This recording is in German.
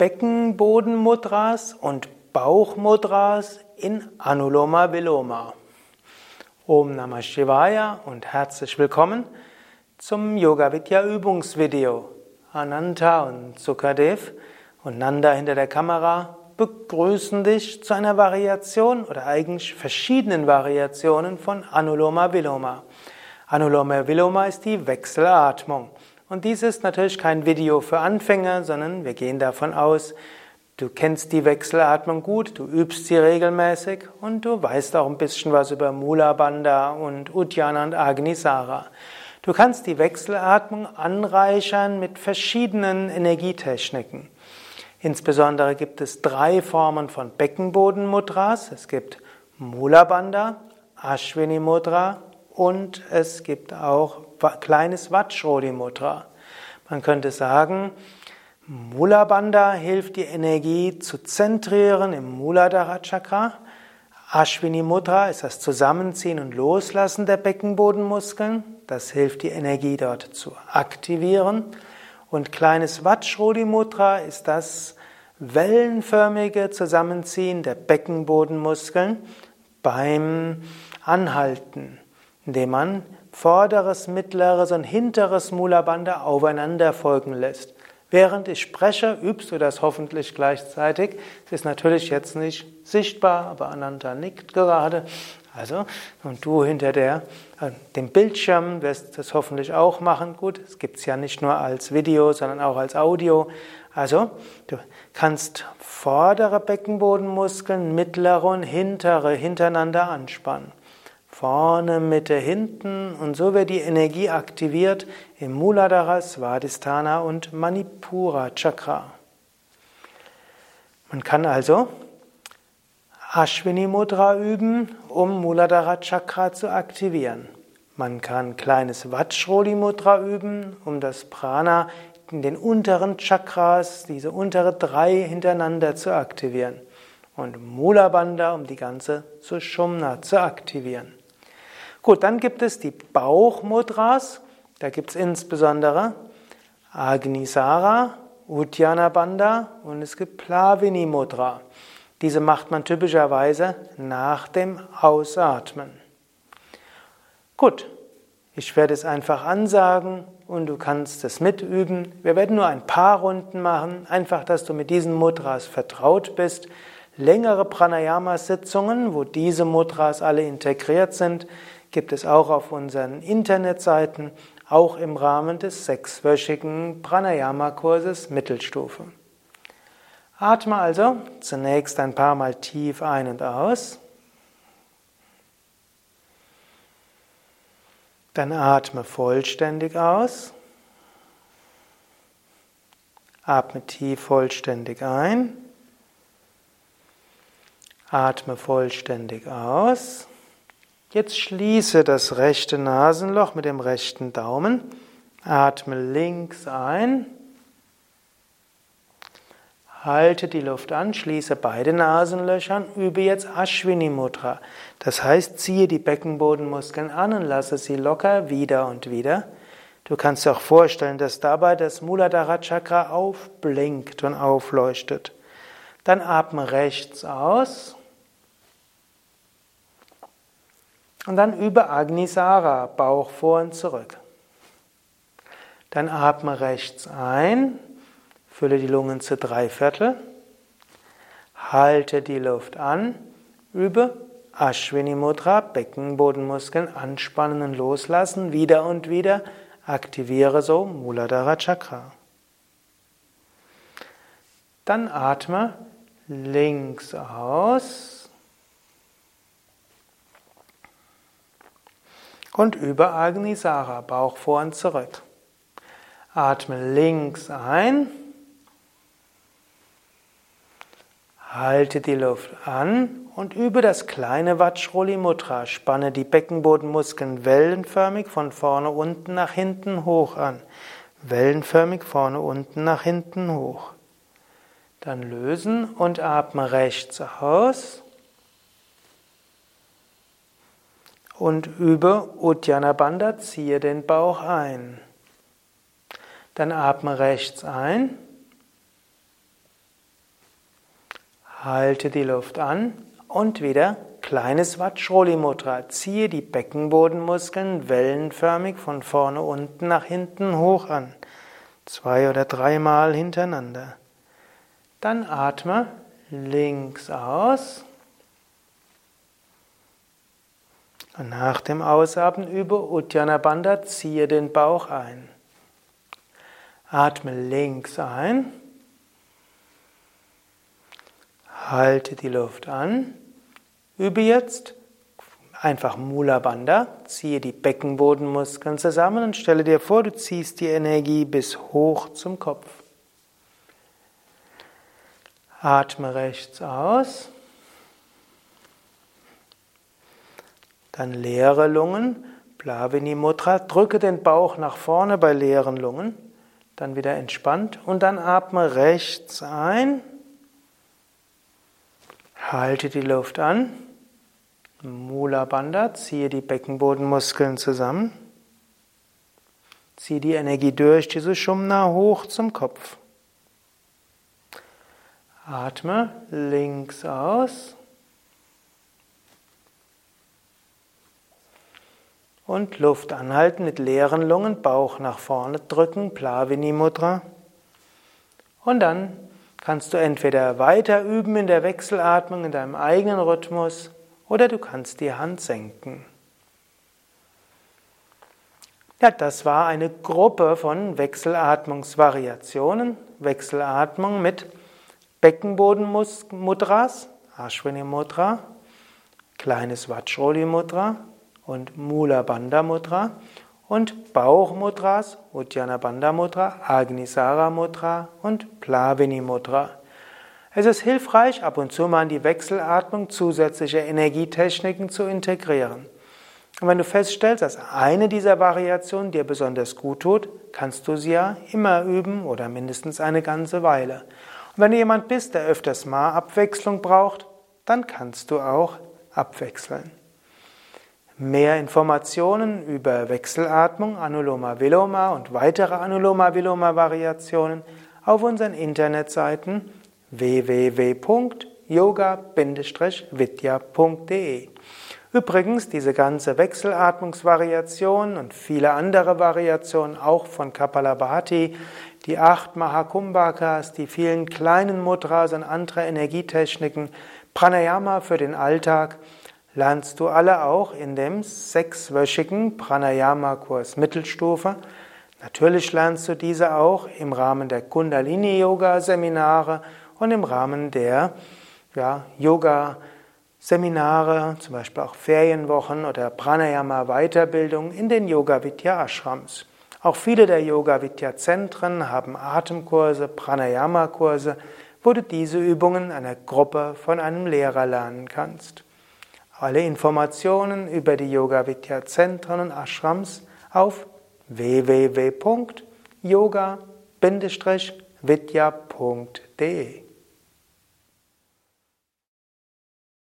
Beckenbodenmudras und Bauchmudras in Anuloma Viloma. Om Namah Shivaya und herzlich willkommen zum Yoga Vidya Übungsvideo. Ananta und Sukadev und Nanda hinter der Kamera begrüßen dich zu einer Variation oder eigentlich verschiedenen Variationen von Anuloma Viloma. Anuloma Viloma ist die Wechselatmung. Und dies ist natürlich kein Video für Anfänger, sondern wir gehen davon aus, du kennst die Wechselatmung gut, du übst sie regelmäßig und du weißt auch ein bisschen was über Mula Bandha und Uddiyana und Agnisara. Du kannst die Wechselatmung anreichern mit verschiedenen Energietechniken. Insbesondere gibt es drei Formen von Beckenbodenmudras. Es gibt Mula Bandha, Ashwini Mudra und es gibt auch kleines Vajrodi. Man könnte sagen, Mula Bandha hilft die Energie zu zentrieren im Muladhara Chakra. Ashwini Mudra ist das Zusammenziehen und Loslassen der Beckenbodenmuskeln. Das hilft die Energie dort zu aktivieren. Und kleines Vajrodi Mudra ist das wellenförmige Zusammenziehen der Beckenbodenmuskeln beim Anhalten indem man vorderes, mittleres und hinteres Mula Bandha aufeinander folgen lässt. Während ich spreche, übst du das hoffentlich gleichzeitig. Es ist natürlich jetzt nicht sichtbar, aber Ananta nickt gerade. Also, und du hinter der, äh, dem Bildschirm wirst das hoffentlich auch machen. Gut, es gibt es ja nicht nur als Video, sondern auch als Audio. Also, du kannst vordere Beckenbodenmuskeln, mittlere und hintere hintereinander anspannen. Vorne, Mitte, hinten und so wird die Energie aktiviert im Muladhara, Svadhisthana und Manipura Chakra. Man kann also Ashwini Mudra üben, um Muladhara Chakra zu aktivieren. Man kann kleines Vajroli Mudra üben, um das Prana in den unteren Chakras, diese untere drei hintereinander zu aktivieren. Und Mula Bandha, um die ganze Sushumna zu aktivieren. Gut, dann gibt es die Bauchmudras. Da gibt es insbesondere Agnisara, Uddiyana Bandha und es gibt Plavini Mudra. Diese macht man typischerweise nach dem Ausatmen. Gut, ich werde es einfach ansagen und du kannst es mitüben. Wir werden nur ein paar Runden machen, einfach, dass du mit diesen Mudras vertraut bist. Längere Pranayama-Sitzungen, wo diese Mudras alle integriert sind, gibt es auch auf unseren Internetseiten, auch im Rahmen des sechswöchigen Pranayama-Kurses Mittelstufe. Atme also zunächst ein paar Mal tief ein und aus. Dann atme vollständig aus. Atme tief vollständig ein. Atme vollständig aus. Jetzt schließe das rechte Nasenloch mit dem rechten Daumen. Atme links ein. Halte die Luft an, schließe beide Nasenlöcher, übe jetzt Ashwini Mudra. Das heißt, ziehe die Beckenbodenmuskeln an und lasse sie locker wieder und wieder. Du kannst dir auch vorstellen, dass dabei das Muladhara Chakra aufblinkt und aufleuchtet. Dann atme rechts aus. Und dann über Agnisara, Bauch vor und zurück. Dann atme rechts ein, fülle die Lungen zu drei Viertel, halte die Luft an, übe Ashwini Mudra, Beckenbodenmuskeln anspannen und loslassen, wieder und wieder, aktiviere so Muladhara Chakra. Dann atme links aus. Und über Agnisara, Bauch vor und zurück. Atme links ein. Halte die Luft an und übe das kleine Vajroli Mudra. Spanne die Beckenbodenmuskeln wellenförmig von vorne unten nach hinten hoch an. Wellenförmig vorne unten nach hinten hoch. Dann lösen und atme rechts aus. Und über Uddiyana Bandha ziehe den Bauch ein. Dann atme rechts ein. Halte die Luft an und wieder kleines Vajroli Mudra. Ziehe die Beckenbodenmuskeln wellenförmig von vorne unten nach hinten hoch an. Zwei oder dreimal hintereinander. Dann atme links aus. Und nach dem Ausatmen über Uddiyana Bandha ziehe den Bauch ein. Atme links ein. Halte die Luft an. Übe jetzt einfach Mula Bandha. Ziehe die Beckenbodenmuskeln zusammen und stelle dir vor, du ziehst die Energie bis hoch zum Kopf. Atme rechts aus. Dann leere Lungen, Plavini Mudra, drücke den Bauch nach vorne bei leeren Lungen, dann wieder entspannt und dann atme rechts ein. Halte die Luft an. Mula Bandha, ziehe die Beckenbodenmuskeln zusammen. Ziehe die Energie durch die Sushumna hoch zum Kopf. Atme links aus. Und Luft anhalten mit leeren Lungen, Bauch nach vorne drücken, Plavini Mudra. Und dann kannst du entweder weiter üben in der Wechselatmung in deinem eigenen Rhythmus oder du kannst die Hand senken. Ja, das war eine Gruppe von Wechselatmungsvariationen, Wechselatmung mit Beckenbodenmudras, Ashwini Mudra, kleines Vajroli Mudra und Mula Bandha Mudra und Bauchmudras, Uddiyana Bandha Mudra, Agnisara Mudra und Plavini Mudra. Es ist hilfreich, ab und zu mal in die Wechselatmung zusätzliche Energietechniken zu integrieren. Und wenn du feststellst, dass eine dieser Variationen dir besonders gut tut, kannst du sie ja immer üben oder mindestens eine ganze Weile. Und wenn du jemand bist, der öfters mal Abwechslung braucht, dann kannst du auch abwechseln. Mehr Informationen über Wechselatmung, Anuloma Viloma und weitere Anuloma Viloma Variationen auf unseren Internetseiten www.yoga-vidya.de. Übrigens, diese ganze Wechselatmungsvariation und viele andere Variationen auch von Kapalabhati die acht Mahakumbhakas, die vielen kleinen Mudras und andere Energietechniken, Pranayama für den Alltag, lernst du alle auch in dem sechswöchigen Pranayama-Kurs Mittelstufe. Natürlich lernst du diese auch im Rahmen der Kundalini-Yoga-Seminare und im Rahmen der ja, Yoga-Seminare, zum Beispiel auch Ferienwochen oder Pranayama-Weiterbildung in den Yoga-Vidya-Ashrams. Auch viele der Yoga-Vidya-Zentren haben Atemkurse, Pranayama-Kurse, wo du diese Übungen einer Gruppe von einem Lehrer lernen kannst. Alle Informationen über die Yoga-Vidya-Zentren und Ashrams auf www.yoga-vidya.de